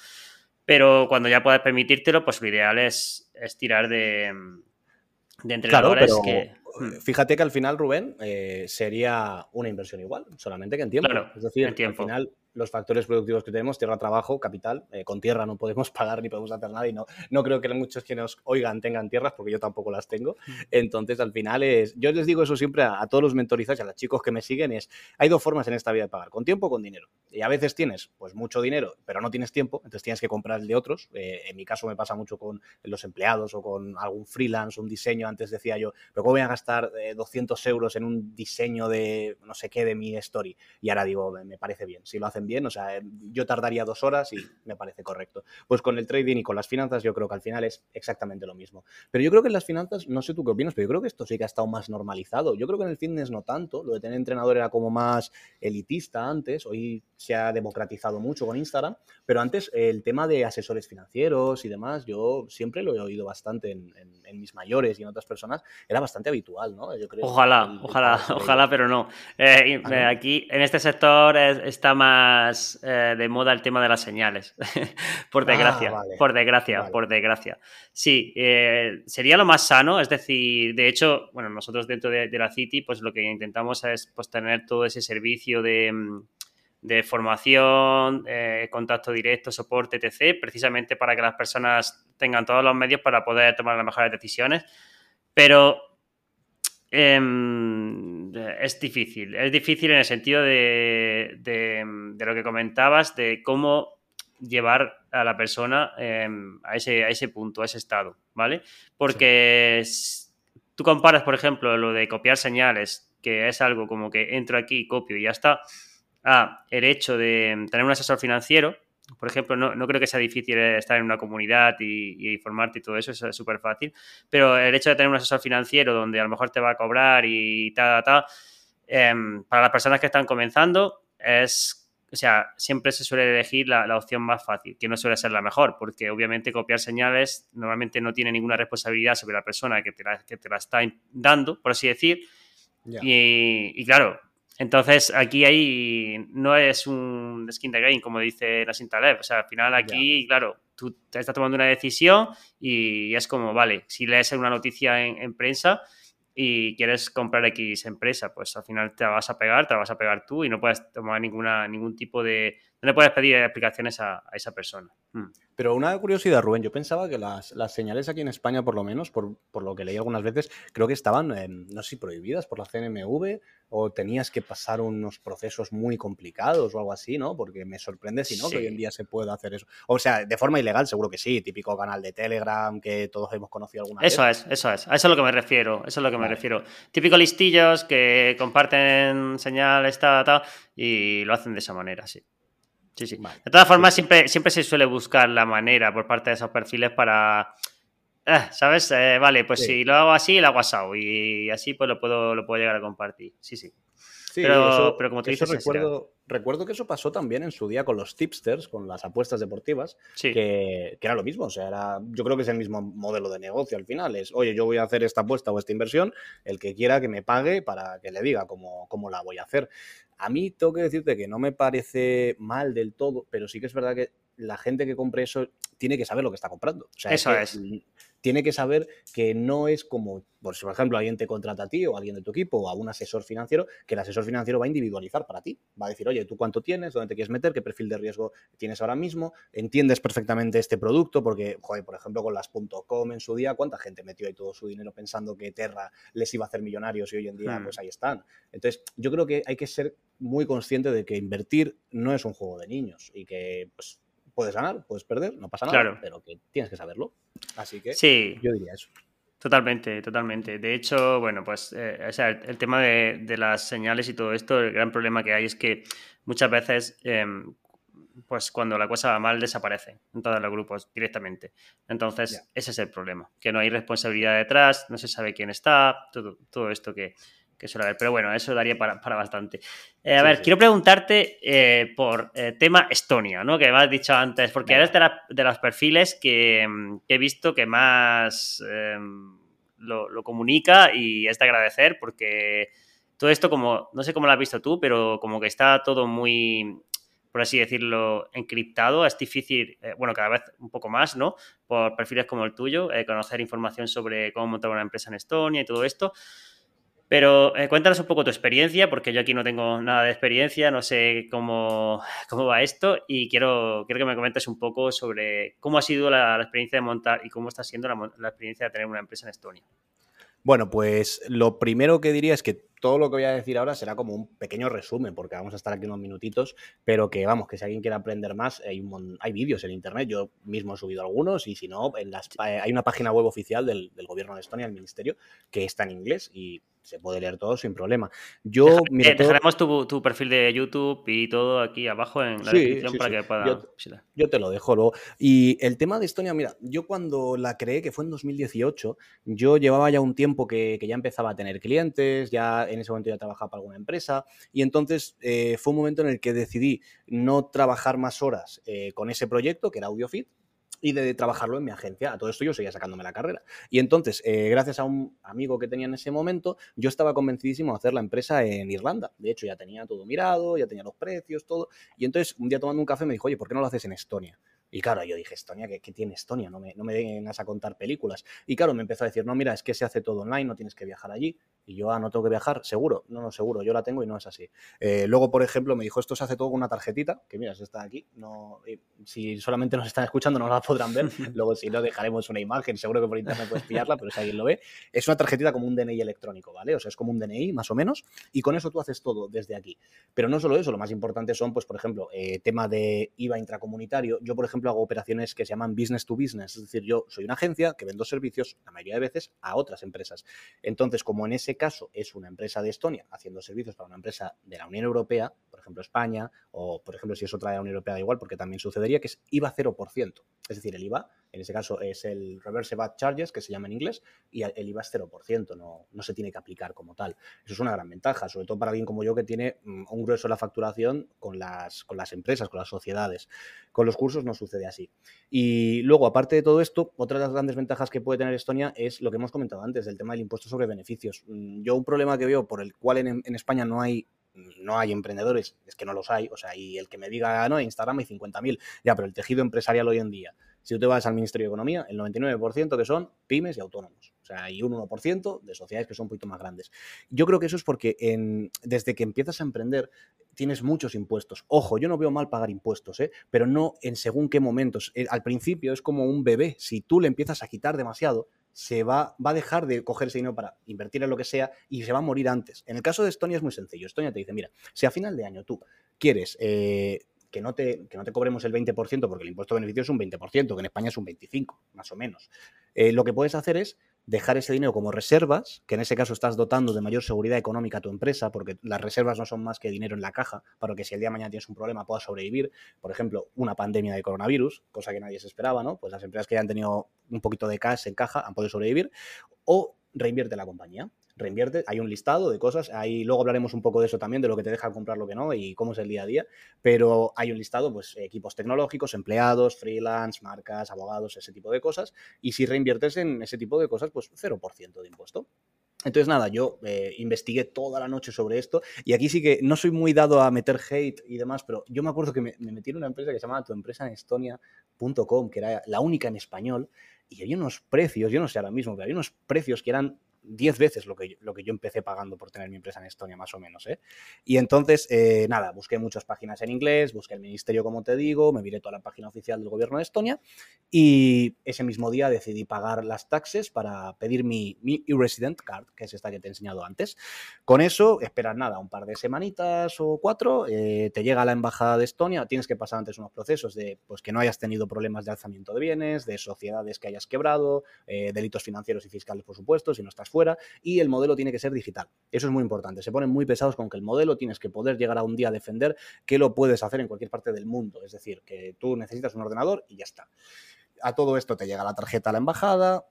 Pero cuando ya puedas permitírtelo, pues lo ideal es, tirar de, de entrenadores que. Hmm. Fíjate que al final, Rubén, eh, sería una inversión igual, solamente que en tiempo. es decir, al final los factores productivos que tenemos, tierra, trabajo, capital. Eh, con tierra no podemos *laughs* pagar ni podemos hacer nada y no, no creo que muchos que nos oigan tengan tierras porque yo tampoco las tengo. Mm. Entonces, al final es, yo les digo eso siempre a, todos los mentorizados y a los chicos que me siguen, es, hay dos formas en esta vida de pagar, con tiempo o con dinero. Y a veces tienes pues mucho dinero, pero no tienes tiempo, entonces tienes que comprar el de otros. Eh, en mi caso me pasa mucho con los empleados o con algún freelance, un diseño. Antes decía yo, pero ¿cómo voy a gastar 200 eh, euros en un diseño de no sé qué de mi story? Y ahora digo, me parece bien. Si lo hacen bien, o sea, yo tardaría dos horas y me parece correcto. Pues con el trading y con las finanzas yo creo que al final es exactamente lo mismo. Pero yo creo que en las finanzas, no sé tú qué opinas, pero yo creo que esto sí que ha estado más normalizado. Yo creo que en el fitness no tanto, lo de tener entrenador era como más elitista antes, hoy se ha democratizado mucho con Instagram, pero antes el tema de asesores financieros y demás, yo siempre lo he oído bastante en, mis mayores y en otras personas, era bastante habitual, ¿no? Yo creo ojalá, ojalá, ojalá, pero no. Eh, ah, aquí en este sector está más eh, de moda el tema de las señales. *laughs* por ah, desgracia, por desgracia, por desgracia. Sí, eh, sería lo más sano, es decir, de hecho, bueno, nosotros dentro de, la City, pues lo que intentamos es pues, tener todo ese servicio de, mm, formación, eh, contacto directo, soporte, etc., precisamente para que las personas tengan todos los medios para poder tomar las mejores decisiones. Pero Em, es difícil. Es difícil en el sentido de, lo que comentabas, de cómo llevar a la persona em, a, ese, a ese punto, a ese estado, ¿vale? Porque tú comparas, por ejemplo, lo de copiar señales, que es algo como que entro aquí, copio y ya está, a el hecho de tener un asesor financiero, por ejemplo, no, creo que sea difícil estar en una comunidad y, formarte y todo eso, es súper fácil, pero el hecho de tener un asesor financiero donde a lo mejor te va a cobrar y tal, tal, em, para las personas que están comenzando es, o sea, siempre se suele elegir la, opción más fácil, que no suele ser la mejor, porque obviamente copiar señales normalmente no tiene ninguna responsabilidad sobre la persona que te la, que te la está dando, por así decir, y claro, entonces, aquí ahí no es un skin the game, como dice la. O sea, al final aquí, claro, tú te estás tomando una decisión y es como, vale, si lees una noticia en, prensa y quieres comprar X empresa, pues al final te vas a pegar, te vas a pegar tú y no puedes tomar ninguna, ningún tipo de... No le puedes pedir explicaciones a, esa persona. Hmm. Pero una curiosidad, Rubén, yo pensaba que las, señales aquí en España, por lo menos, por, lo que leí algunas veces, creo que estaban, no sé si prohibidas por la CNMV o tenías que pasar unos procesos muy complicados o algo así, ¿no? Porque me sorprende si no, que hoy en día se pueda hacer eso. O sea, de forma ilegal seguro que sí, típico canal de Telegram que todos hemos conocido alguna eso vez. Eso es, eso es, a eso es lo que me refiero, eso es lo que me refiero. Típico listillos que comparten señales, tal, tal, y lo hacen de esa manera, sí. Sí, sí. De todas formas, siempre, siempre se suele buscar la manera por parte de esos perfiles para. Eh, ¿Sabes? Eh, vale, pues si lo hago así, lo hago asado. Y así pues lo puedo, lo puedo llegar a compartir. Sí, sí. Sí, pero, pero, como te dices, recuerdo, recuerdo que eso pasó también en su día con los tipsters, con las apuestas deportivas, que, era lo mismo. O sea, era, yo creo que es el mismo modelo de negocio al final. Es, oye, yo voy a hacer esta apuesta o esta inversión, el que quiera que me pague para que le diga cómo, cómo la voy a hacer. A mí tengo que decirte que no me parece mal del todo, pero sí que es verdad que la gente que compre eso tiene que saber lo que está comprando. O sea, eso es tiene que saber que no es como, por si por ejemplo alguien te contrata a ti o alguien de tu equipo o a un asesor financiero, que el asesor financiero va a individualizar para ti. Va a decir, oye, ¿tú cuánto tienes? ¿Dónde te quieres meter? ¿Qué perfil de riesgo tienes ahora mismo? ¿Entiendes perfectamente este producto? Porque, joder, por ejemplo, con las .com en su día, ¿cuánta gente metió ahí todo su dinero pensando que Terra les iba a hacer millonarios y hoy en día, hmm. pues ahí están? Entonces, yo creo que hay que ser muy consciente de que invertir no es un juego de niños y que, pues, puedes ganar, pudes perder, no pasa nada, pero que tienes que saberlo. Así que sí. yo diría eso. Totalmente, totalmente. De hecho, bueno, pues eh, el, tema de, las señales y todo esto, el gran problema que hay es que muchas veces, em, pues cuando la cosa va mal, desaparece en todos los grupos directamente. Entonces, ese es el problema, que no hay responsabilidad detrás, no se sabe quién está, todo, todo esto que, que suele haber. Pero bueno, eso daría para, bastante. Eh, a ver, quiero preguntarte eh, por eh, tema Estonia, ¿no? Que me has dicho antes, porque eres de, de, los perfiles que, he visto que más em, lo, comunica y es de agradecer porque todo esto como, no sé cómo lo has visto tú, pero como que está todo muy, por así decirlo, encriptado. Es difícil, bueno, cada vez un poco más, ¿no? Por perfiles como el tuyo, conocer información sobre cómo montar una empresa en Estonia y todo esto. Pero eh, cuéntanos un poco tu experiencia, porque yo aquí no tengo nada de experiencia, no sé cómo, *laughs* cómo va esto y quiero, quiero que me comentes un poco sobre cómo ha sido la, experiencia de montar y cómo está siendo la, experiencia de tener una empresa en Estonia. Bueno, pues lo primero que diría es que todo lo que voy a decir ahora será como un pequeño resumen, porque vamos a estar aquí unos minutitos, pero que vamos, que si alguien quiere aprender más, hay, hay vídeos en internet, yo mismo he subido algunos, y si no, en las, hay una página web oficial del, del gobierno de Estonia, el ministerio, que está en inglés y se puede leer todo sin problema. Yo, mira, dejaremos tu, perfil de YouTube y todo aquí abajo en la descripción para que pueda yo, te lo dejo luego. Y el tema de Estonia, mira, yo cuando la creé, que fue en 2018, yo llevaba ya un tiempo que, ya empezaba a tener clientes, ya en ese momento ya trabajaba para alguna empresa, y entonces eh, fue un momento en el que decidí no trabajar más horas eh, con ese proyecto, que era AudioFit, y de trabajarlo en mi agencia. A todo esto yo seguía sacándome la carrera. Y entonces, eh, gracias a un amigo que tenía en ese momento, yo estaba convencidísimo de hacer la empresa en Irlanda. De hecho, ya tenía todo mirado, ya tenía los precios, todo. Y entonces, un día tomando un café me dijo, oye, ¿por qué no lo haces en Estonia? Y claro, yo dije, Estonia, ¿qué, tiene Estonia? No me, no me vengas a contar películas. Y claro, me empezó a decir, no, mira, es que se hace todo online, no tienes que viajar allí. Y yo, ah, no tengo que viajar, seguro. No, no, seguro, yo la tengo y no es así. Eh, luego, por ejemplo, me dijo, esto se hace todo con una tarjetita, que mira, está aquí. No, si solamente nos están escuchando, no la podrán ver. *laughs* luego, si no, dejaremos una imagen, seguro que por internet puedes pillarla, pero si alguien lo ve. Es una tarjetita como un DNI electrónico, ¿vale? O sea, es como un DNI, más o menos. Y con eso tú haces todo desde aquí. Pero no solo eso, lo más importante son, pues, por ejemplo, eh, tema de IVA intracomunitario. Yo, por ejemplo, hago operaciones que se llaman business to business. Es decir, yo soy una agencia que vendo servicios la mayoría de veces a otras empresas. Entonces, como en ese caso es una empresa de Estonia haciendo servicios para una empresa de la Unión Europea, por ejemplo España, o por ejemplo si es otra de la Unión Europea da igual, porque también sucedería que es IVA 0%. Es decir, el IVA, en ese caso es el Reverse VAT Charges, que se llama en inglés, y el IVA es 0%, no, no se tiene que aplicar como tal. Eso es una gran ventaja, sobre todo para alguien como yo que tiene mm, un grueso de la facturación con las, con las empresas, con las sociedades. Con los cursos no sucede así. Y luego, aparte de todo esto, otra de las grandes ventajas que puede tener Estonia es lo que hemos comentado antes, del tema del impuesto sobre beneficios. Mm, yo un problema que veo por el cual en, en España no hay no hay emprendedores, es que no los hay, o sea, y el que me diga, ah, no, Instagram hay 50.000, ya, pero el tejido empresarial hoy en día, si tú te vas al Ministerio de Economía, el 99% que son pymes y autónomos. O sea, hay un 1% de sociedades que son un poquito más grandes. Yo creo que eso es porque desde que empiezas a emprender tienes muchos impuestos. Ojo, yo no veo mal pagar impuestos, ¿eh? pero no en según qué momentos. Eh, al principio es como un bebé. Si tú le empiezas a quitar demasiado, se va, va a dejar de coger ese dinero para invertir en lo que sea y se va a morir antes. En el caso de Estonia es muy sencillo. Estonia te dice, mira, si a final de año tú quieres eh, que no, te, que no te cobremos el 20%, porque el impuesto de beneficio es un 20%, que en España es un 25%, más o menos. Eh, lo que puedes hacer es dejar ese dinero como reservas, que en ese caso estás dotando de mayor seguridad económica a tu empresa, porque las reservas no son más que dinero en la caja, para que si el día de mañana tienes un problema puedas sobrevivir. Por ejemplo, una pandemia de coronavirus, cosa que nadie se esperaba, ¿no? Pues las empresas que ya han tenido un poquito de cash en caja han podido sobrevivir. O reinvierte la compañía. Reinvierte, hay un listado de cosas, ahí luego hablaremos un poco de eso también, de lo que te deja comprar, lo que no y cómo es el día a día, pero hay un listado, pues equipos tecnológicos, empleados, freelance, marcas, abogados, ese tipo de cosas, y si reinviertes en ese tipo de cosas, pues 0% de impuesto. Entonces, nada, yo eh, investigué toda la noche sobre esto y aquí sí que no soy muy dado a meter hate y demás, pero yo me acuerdo que me, metí en una empresa que se llamaba tu empresa en Estonia.com, que era la única en español, y había unos precios, yo no sé ahora mismo, pero había unos precios que eran 10 veces lo que, yo, lo que yo empecé pagando por tener mi empresa en Estonia, más o menos. ¿eh? Y entonces, eh, nada, busqué muchas páginas en inglés, busqué el ministerio, como te digo, me viré toda la página oficial del gobierno de Estonia y ese mismo día decidí pagar las taxes para pedir mi, mi e-resident card, que es esta que te he enseñado antes. Con eso, esperar nada, un par de semanitas o cuatro, eh, te llega a la embajada de Estonia, tienes que pasar antes unos procesos de pues, que no hayas tenido problemas de alzamiento de bienes, de sociedades que hayas quebrado, delitos financieros y fiscales, por supuesto, si no estás fuera y el modelo tiene que ser digital. Eso es muy importante. Se ponen muy pesados con que el modelo tienes que poder llegar a un día a defender que lo puedes hacer en cualquier parte del mundo. Es decir, que tú necesitas un ordenador y ya está. A todo esto te llega la tarjeta a la embajada,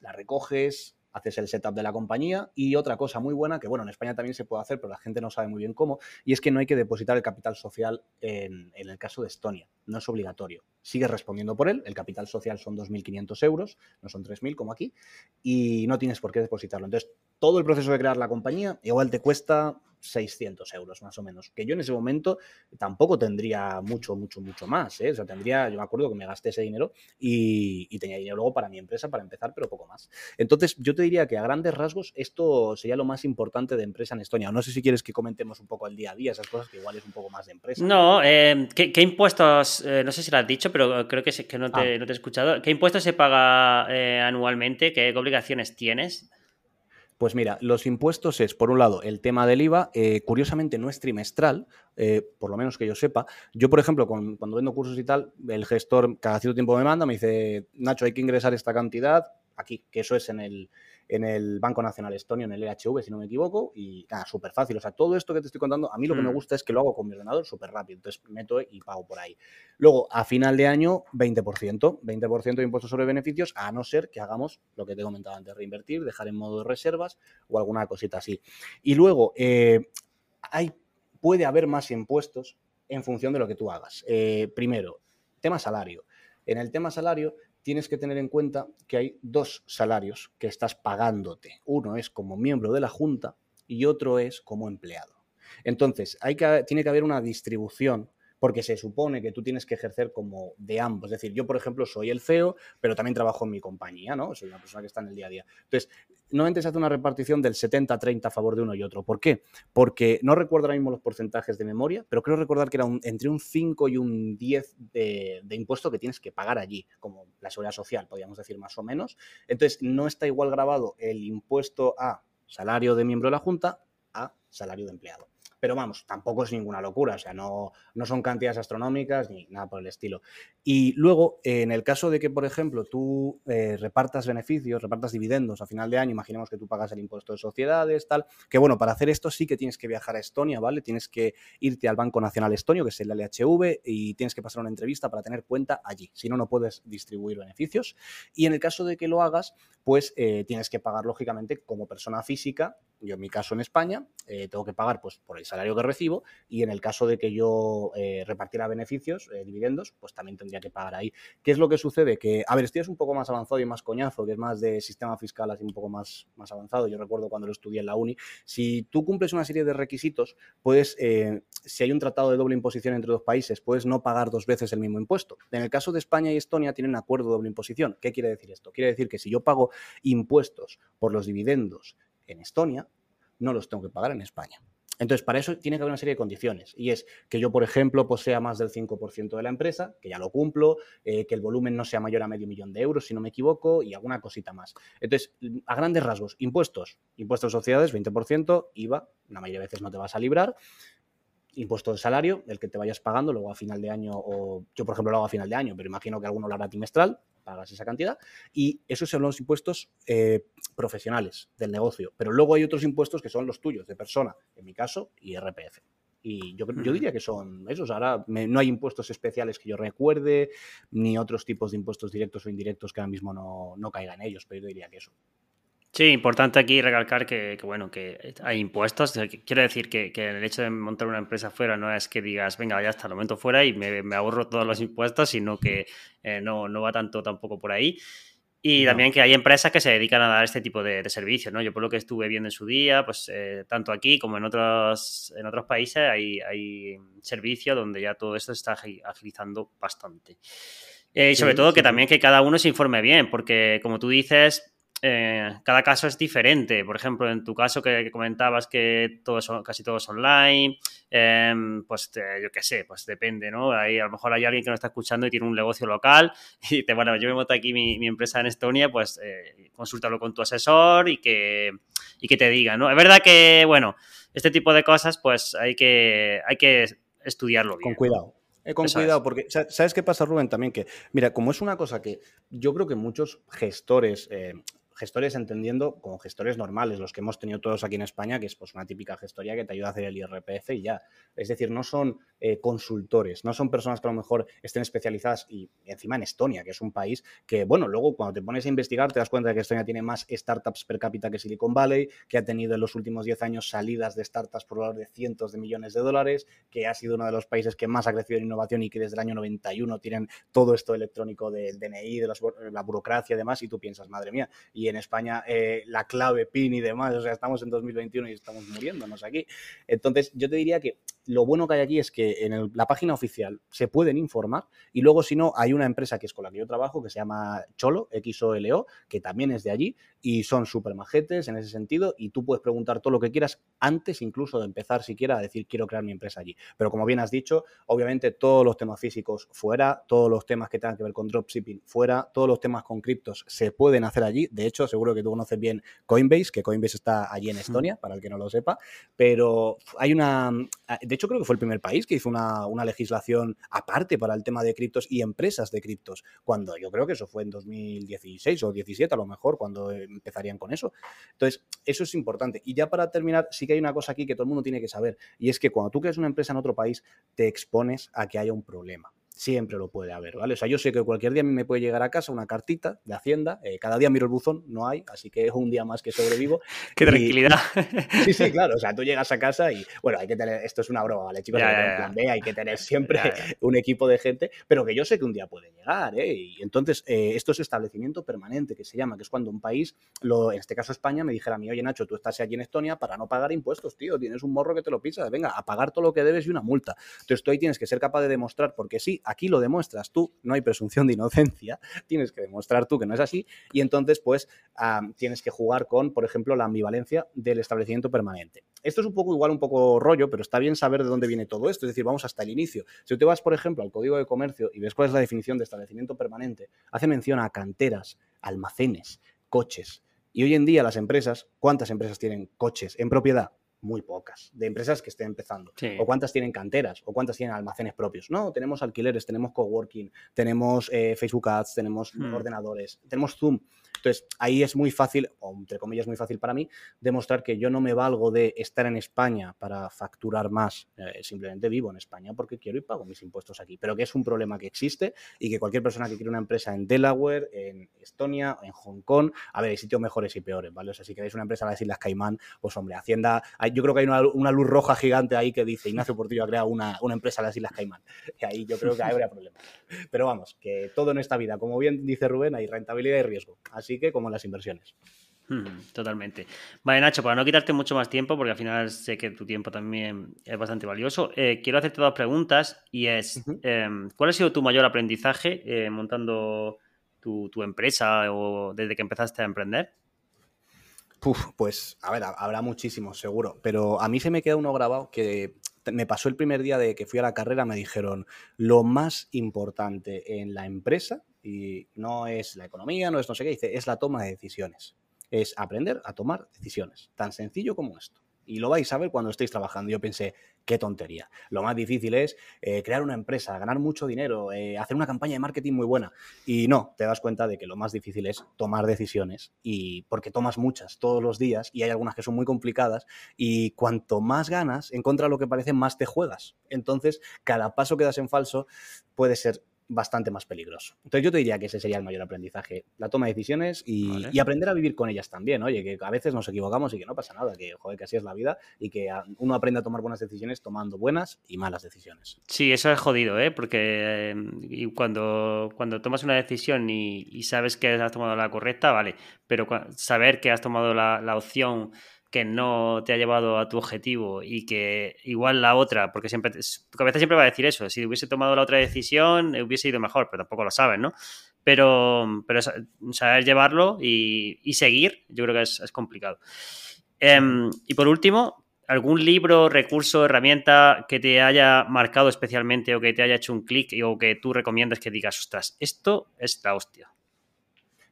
la recoges, haces el setup de la compañía y otra cosa muy buena que, bueno, en España también se puede hacer, pero la gente no sabe muy bien cómo, y es que no hay que depositar el capital social en, el caso de Estonia, no es obligatorio. Sigues respondiendo por él, el capital social son 2.500 euros, no son 3.000 como aquí, y no tienes por qué depositarlo. Entonces, todo el proceso de crear la compañía igual te cuesta 600 euros más o menos. Que yo en ese momento tampoco tendría mucho, mucho, mucho más. ¿eh? O sea, tendría, yo me acuerdo que me gasté ese dinero y, tenía dinero luego para mi empresa para empezar, pero poco más. Entonces, yo te diría que a grandes rasgos esto sería lo más importante de empresa en Estonia. No sé si quieres que comentemos un poco el día a día, esas cosas que igual es un poco más de empresa. No, eh, ¿qué, impuestos? Eh, no sé si lo has dicho, pero creo que, que no, te, ah. no, te, he escuchado. ¿Qué impuestos se paga anualmente? ¿Qué obligaciones tienes? Pues mira, los impuestos es, por un lado, el tema del IVA, eh, curiosamente no es trimestral, eh, por lo menos que yo sepa. Yo, por ejemplo, cuando vendo cursos y tal, el gestor cada cierto tiempo me manda, me dice, Nacho, hay que ingresar esta cantidad aquí, que eso es en el, en el Banco Nacional Estonio, en el EHV, si no me equivoco, y nada, súper fácil. O sea, todo esto que te estoy contando, a mí lo que me mm. gusta es que lo hago con mi ordenador súper rápido. Entonces meto y pago por ahí. Luego, a final de año, 20%. 20% de impuestos sobre beneficios, a no ser que hagamos lo que te he comentado antes, reinvertir, dejar en modo de reservas o alguna cosita así. Y luego, eh, hay, puede haber más impuestos en función de lo que tú hagas. Eh, primero, tema salario. En el tema salario tienes que tener en cuenta que hay dos salarios que estás pagándote. Uno es como miembro de la Junta y otro es como empleado. Entonces, hay que, tiene que haber una distribución porque se supone que tú tienes que ejercer como de ambos. Es decir, yo, por ejemplo, soy el CEO, pero también trabajo en mi compañía, ¿no? Soy una persona que está en el día a día. Entonces, normalmente se hace una repartición del 70-30 a favor de uno y otro. ¿Por qué? Porque no recuerdo ahora mismo los porcentajes de memoria, pero creo recordar que era entre un 5 y un 10 de, de impuesto que tienes que pagar allí, como la seguridad social, podríamos decir más o menos. Entonces, no está igual grabado el impuesto a salario de miembro de la Junta a salario de empleado. Pero vamos, tampoco es ninguna locura, o sea, no, no son cantidades astronómicas ni nada por el estilo. Y luego, en el caso de que, por ejemplo, tú eh, repartas beneficios, repartas dividendos a final de año, imaginemos que tú pagas el impuesto de sociedades, tal, que bueno, para hacer esto sí que tienes que viajar a Estonia, ¿vale? Tienes que irte al Banco Nacional Estonio, que es el LHV, y tienes que pasar una entrevista para tener cuenta allí. Si no, no puedes distribuir beneficios. Y en el caso de que lo hagas, pues eh, tienes que pagar, lógicamente, como persona física, yo en mi caso en España, eh, tengo que pagar pues por el salario que recibo y en el caso de que yo eh, repartiera beneficios, eh, dividendos, pues también tendría que pagar ahí. ¿Qué es lo que sucede? Que, a ver, esto es un poco más avanzado y más coñazo, que es más de sistema fiscal así un poco más, más avanzado. Yo recuerdo cuando lo estudié en la uni. Si tú cumples una serie de requisitos, puedes, eh, si hay un tratado de doble imposición entre dos países, puedes no pagar dos veces el mismo impuesto. En el caso de España y Estonia tienen acuerdo de doble imposición. ¿Qué quiere decir esto? Quiere decir que si yo pago impuestos por los dividendos en Estonia, no los tengo que pagar en España. Entonces, para eso tiene que haber una serie de condiciones. Y es que yo, por ejemplo, posea más del 5% de la empresa, que ya lo cumplo, eh, que el volumen no sea mayor a medio millón de euros, si no me equivoco, y alguna cosita más. Entonces, a grandes rasgos, impuestos. Impuestos de sociedades, 20%, IVA, la mayoría de veces no te vas a librar impuesto de salario, el que te vayas pagando luego a final de año, o yo por ejemplo lo hago a final de año, pero imagino que alguno lo hará trimestral, pagas esa cantidad, y esos son los impuestos eh, profesionales del negocio. Pero luego hay otros impuestos que son los tuyos, de persona, en mi caso, y RPF. Y yo, yo diría que son esos. Ahora no hay impuestos especiales que yo recuerde, ni otros tipos de impuestos directos o indirectos que ahora mismo no, no caigan en ellos, pero yo diría que eso. Sí, importante aquí recalcar que, bueno, que hay impuestos. Quiero decir que, el hecho de montar una empresa fuera no es que digas, venga, ya está, lo momento fuera y me, ahorro todos los impuestos, sino que eh, no, no va tanto tampoco por ahí. Y también que hay empresas que se dedican a dar este tipo de, servicios, ¿no? Yo por lo que estuve viendo en su día, pues eh, tanto aquí como en otros, en otros países hay, hay servicios donde ya todo esto está agilizando bastante. Eh, y sobre todo que también que cada uno se informe bien, porque como tú dices, eh, cada caso es diferente. Por ejemplo, en tu caso que, comentabas que todo casi todo es online, em, pues yo qué sé, pues depende, ¿no? Ahí a lo mejor hay alguien que nos está escuchando y tiene un negocio local *laughs* y te, bueno, yo me monto aquí mi, empresa en Estonia, pues eh, consúltalo con tu asesor y que, y que te diga, ¿no? Es verdad que, bueno, este tipo de cosas, pues hay que, hay que estudiarlo bien. Con cuidado. Eh, con cuidado, porque ¿sabes qué pasa, Rubén? También que, mira, como es una cosa que yo creo que muchos gestores, eh, gestores entendiendo como gestores normales, los que hemos tenido todos aquí en España, que es pues una típica gestoría que te ayuda a hacer el IRPF y ya. Es decir, no son eh, consultores, no son personas que a lo mejor estén especializadas y, encima en Estonia, que es un país que, bueno, luego cuando te pones a investigar te das cuenta de que Estonia tiene más startups per cápita que Silicon Valley, que ha tenido en los últimos 10 años salidas de startups por valor de cientos de millones de dólares, que ha sido uno de los países que más ha crecido en innovación y que desde el año 91 tienen todo esto electrónico del DNI, de la burocracia y demás, y tú piensas, madre mía, en España eh, la clave PIN y demás. O sea, estamos en 2021 y estamos muriéndonos aquí. Entonces, yo te diría que lo bueno que hay aquí es que en la página oficial se pueden informar y luego, si no, hay una empresa que es con la que yo trabajo que se llama Cholo, XOLO, que también es de allí y son súper majetes en ese sentido y tú puedes preguntar todo lo que quieras antes incluso de empezar siquiera a decir quiero crear mi empresa allí. Pero como bien has dicho, obviamente todos los temas físicos fuera, todos los temas que tengan que ver con dropshipping fuera, todos los temas con criptos se pueden hacer allí. De hecho, seguro que tú conoces bien Coinbase, que Coinbase está allí en Estonia, para el que no lo sepa, pero hay una... De hecho, creo que fue el primer país que hizo una, una legislación aparte para el tema de criptos y empresas de criptos, cuando yo creo que eso fue en 2016 o 2017 a lo mejor, cuando empezarían con eso. Entonces, eso es importante. Y ya para terminar, sí que hay una cosa aquí que todo el mundo tiene que saber, y es que cuando tú creas una empresa en otro país, te expones a que haya un problema siempre lo puede haber, ¿vale? O sea, yo sé que cualquier día a mí me puede llegar a casa una cartita de Hacienda, eh, cada día miro el buzón, no hay, así que es un día más que sobrevivo. *laughs* ¡Qué tranquilidad! Sí, sí, claro, o *laughs* sea, tú llegas a casa y, bueno, hay que tener, esto es una broma, ¿vale, chicos? hay, que tener *laughs* siempre un equipo de gente, pero que yo sé que un día puede llegar, ¿eh? Y entonces, eh, esto es establecimiento permanente, que se llama, que es cuando un país, lo, en este caso España, me dijera a mí, oye, Nacho, tú estás aquí en Estonia para no pagar impuestos, tío, tienes un morro que te lo pisas, venga, a pagar todo lo que debes y una multa. Entonces tú ahí tienes que ser capaz de demostrar, porque sí, aquí lo demuestras tú, no hay presunción de inocencia, *laughs* tienes que demostrar tú que no es así y entonces pues tienes que jugar con, por ejemplo, la ambivalencia del establecimiento permanente. Esto es un poco igual, un poco rollo, pero está bien saber de dónde viene todo esto, es decir, vamos hasta el inicio. Si tú te vas, por ejemplo, al Código de Comercio y ves cuál es la definición de establecimiento permanente, hace mención a canteras, almacenes, coches. Y hoy en día las empresas, ¿cuántas empresas tienen coches en propiedad? Muy pocas, de empresas que estén empezando. O cuántas tienen canteras, o cuántas tienen almacenes propios. No, tenemos alquileres, tenemos coworking, tenemos eh, Facebook Ads, tenemos hmm. ordenadores, tenemos Zoom. Entonces, ahí es muy fácil, o entre comillas muy fácil para mí, demostrar que yo no me valgo de estar en España para facturar más. Eh, simplemente vivo en España porque quiero y pago mis impuestos aquí. Pero que es un problema que existe y que cualquier persona que quiere una empresa en Delaware, en Estonia, en Hong Kong, a ver, hay sitios mejores y peores, ¿vale? O sea, si queréis una empresa en las Islas Caimán, pues hombre, Hacienda, yo creo que hay una, luz roja gigante ahí que dice Ignacio Portillo ha creado una, una empresa en las Islas Caimán. Y ahí yo creo que habría problema. Pero vamos, que todo en esta vida, como bien dice Rubén, hay rentabilidad y riesgo. Así que como las inversiones. Totalmente. Vale, Nacho, para no quitarte mucho más tiempo, porque al final sé que tu tiempo también es bastante valioso, eh, quiero hacerte dos preguntas y es, em, ¿cuál ha sido tu mayor aprendizaje eh, montando tu, tu, empresa o desde que empezaste a emprender? Pues, a ver, habrá muchísimos, seguro, pero a mí se me queda uno grabado que me pasó el primer día de que fui a la carrera, me dijeron, lo más importante en la empresa, y no es la economía, no es no sé qué, dice, es la toma de decisiones. Es aprender a tomar decisiones, tan sencillo como esto y lo vais a ver cuando estéis trabajando. Yo pensé, qué tontería. Lo más difícil es eh, crear una empresa, ganar mucho dinero, eh, hacer una campaña de marketing muy buena. Y no, te das cuenta de que lo más difícil es tomar decisiones y porque tomas muchas todos los días y hay algunas que son muy complicadas y cuanto más ganas, en contra de lo que parece, más te juegas. Entonces, cada paso que das en falso puede ser bastante más peligroso. Entonces yo te diría que ese sería el mayor aprendizaje, la toma de decisiones y, aprender a vivir con ellas también, oye, que a veces nos equivocamos y que no pasa nada, que joder, que así es la vida y que uno aprende a tomar buenas decisiones tomando buenas y malas decisiones. Sí, eso es jodido, ¿eh? Porque eh, cuando, cuando tomas una decisión y, sabes que has tomado la correcta, vale, pero saber que has tomado la, la opción que no te ha llevado a tu objetivo y que igual la otra, porque siempre tu cabeza siempre va a decir eso, si hubiese tomado la otra decisión eh, hubiese ido mejor, pero tampoco lo sabes, ¿no? Pero, pero saber llevarlo y, seguir, yo creo que es, complicado. Em, y por último, ¿algún libro, recurso, herramienta que te haya marcado especialmente o que te haya hecho un clic o que tú recomiendas que digas, ostras, esto es la hostia?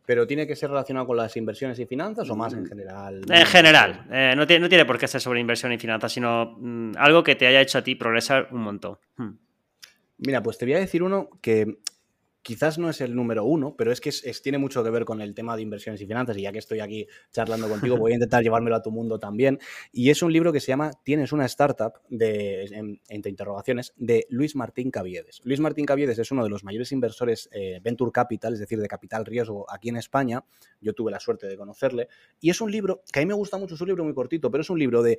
Pero tiene que ser relacionado con las inversiones y finanzas o más en general. En general, eh, no, tiene, no, tiene, por qué ser sobre inversión y finanzas, sino mm, algo que te haya hecho a ti progresar un montón. Hmm. Mira, pues te voy a decir uno que quizás no es el número uno, pero es que tiene mucho que ver con el tema de inversiones y finanzas, y ya que estoy aquí charlando contigo, voy a intentar llevármelo a tu mundo también. Y es un libro que se llama Tienes una startup, de, entre interrogaciones, de Luis Martín Caviedes. Luis Martín Caviedes es uno de los mayores inversores eh, Venture Capital, es decir, de capital riesgo aquí en España. Yo tuve la suerte de conocerle. Y es un libro que a mí me gusta mucho, es un libro muy cortito, pero es un libro de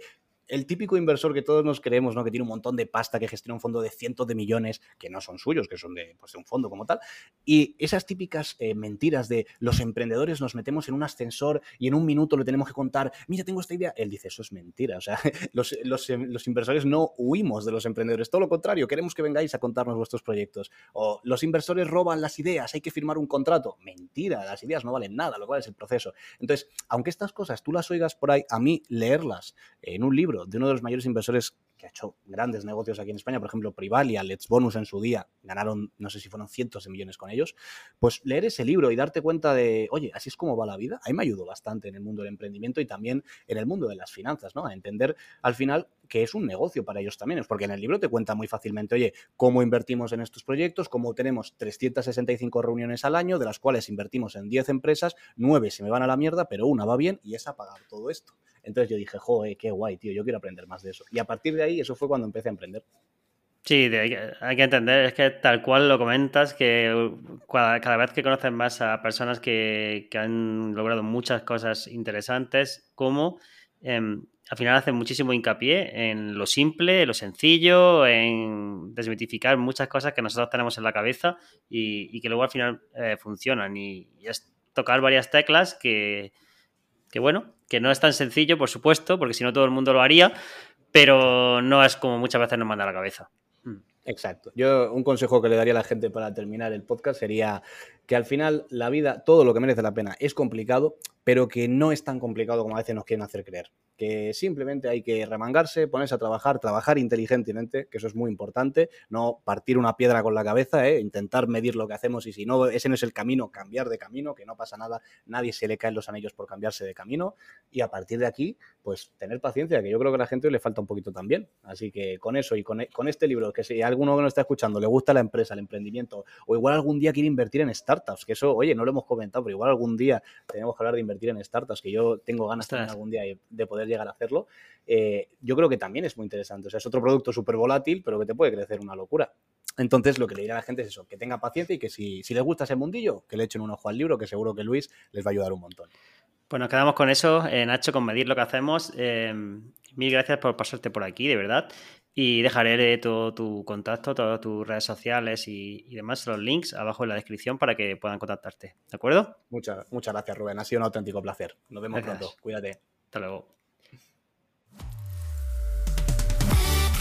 el típico inversor que todos nos creemos, ¿no? Que tiene un montón de pasta, que gestiona un fondo de cientos de millones, que no son suyos, que son de, pues, de un fondo como tal. Y esas típicas eh, mentiras de los emprendedores nos metemos en un ascensor y en un minuto le tenemos que contar, mira, tengo esta idea. Él dice, eso es mentira. O sea, *laughs* los, los inversores no huimos de los emprendedores, todo lo contrario, queremos que vengáis a contarnos vuestros proyectos. O los inversores roban las ideas, hay que firmar un contrato. Mentira, las ideas no valen nada, lo cual es el proceso. Entonces, aunque estas cosas tú las oigas por ahí, a mí leerlas en un libro de uno de los mayores inversores que ha hecho grandes negocios aquí en España, por ejemplo, Privalia, Let's Bonus en su día, ganaron, no sé si fueron cientos de millones con ellos, pues leer ese libro y darte cuenta de, oye, así es como va la vida, a mí me ayudó bastante en el mundo del emprendimiento y también en el mundo de las finanzas, ¿no? A entender al final que es un negocio para ellos también, porque en el libro te cuenta muy fácilmente, oye, cómo invertimos en estos proyectos, cómo tenemos 365 reuniones al año, de las cuales invertimos en 10 empresas, 9 se me van a la mierda, pero una va bien y es a pagar todo esto. Entonces yo dije, joder, qué guay, tío, yo quiero aprender más de eso. Y a partir de ahí, eso fue cuando empecé a emprender. Sí, hay que entender, es que tal cual lo comentas, que cada, vez que conoces más a personas que, han logrado muchas cosas interesantes, como em, al final hacen muchísimo hincapié en lo simple, lo sencillo, en desmitificar muchas cosas que nosotros tenemos en la cabeza y, que luego al final eh, funcionan. Y, y, es tocar varias teclas que, que bueno, que no es tan sencillo, por supuesto, porque si no todo el mundo lo haría, pero no es como muchas veces nos manda a la cabeza. Mm. Exacto. Yo un consejo que le daría a la gente para terminar el podcast sería que al final la vida, todo lo que merece la pena es complicado, pero que no es tan complicado como a veces nos quieren hacer creer que simplemente hay que remangarse, ponerse a trabajar, trabajar inteligentemente, que eso es muy importante, no partir una piedra con la cabeza, ¿eh? intentar medir lo que hacemos y si no, ese no es el camino, cambiar de camino, que no pasa nada, nadie se le caen los anillos por cambiarse de camino y a partir de aquí, pues tener paciencia, que yo creo que a la gente le falta un poquito también. Así que con eso y con, con este libro, que si alguno que nos está escuchando le gusta la empresa, el emprendimiento, o igual algún día quiere invertir en startups, que eso, oye, no lo hemos comentado, pero igual algún día tenemos que hablar de invertir en startups, que yo tengo ganas también algún día de poder llegar a hacerlo, eh, yo creo que también es muy interesante. O sea, es otro producto súper volátil, pero que te puede crecer una locura. Entonces, lo que le diré a la gente es eso, que tenga paciencia y que si, les gusta ese mundillo, que le echen un ojo al libro, que seguro que Luis les va a ayudar un montón. Pues nos quedamos con eso, eh, Nacho, con medir lo que hacemos. Eh, mil gracias por pasarte por aquí, de verdad. Y dejaré todo tu contacto, todas tus redes sociales y, demás, los links abajo en la descripción para que puedan contactarte. ¿De acuerdo? Muchas, muchas gracias, Rubén. Ha sido un auténtico placer. Nos vemos pronto. Cuídate. Hasta luego.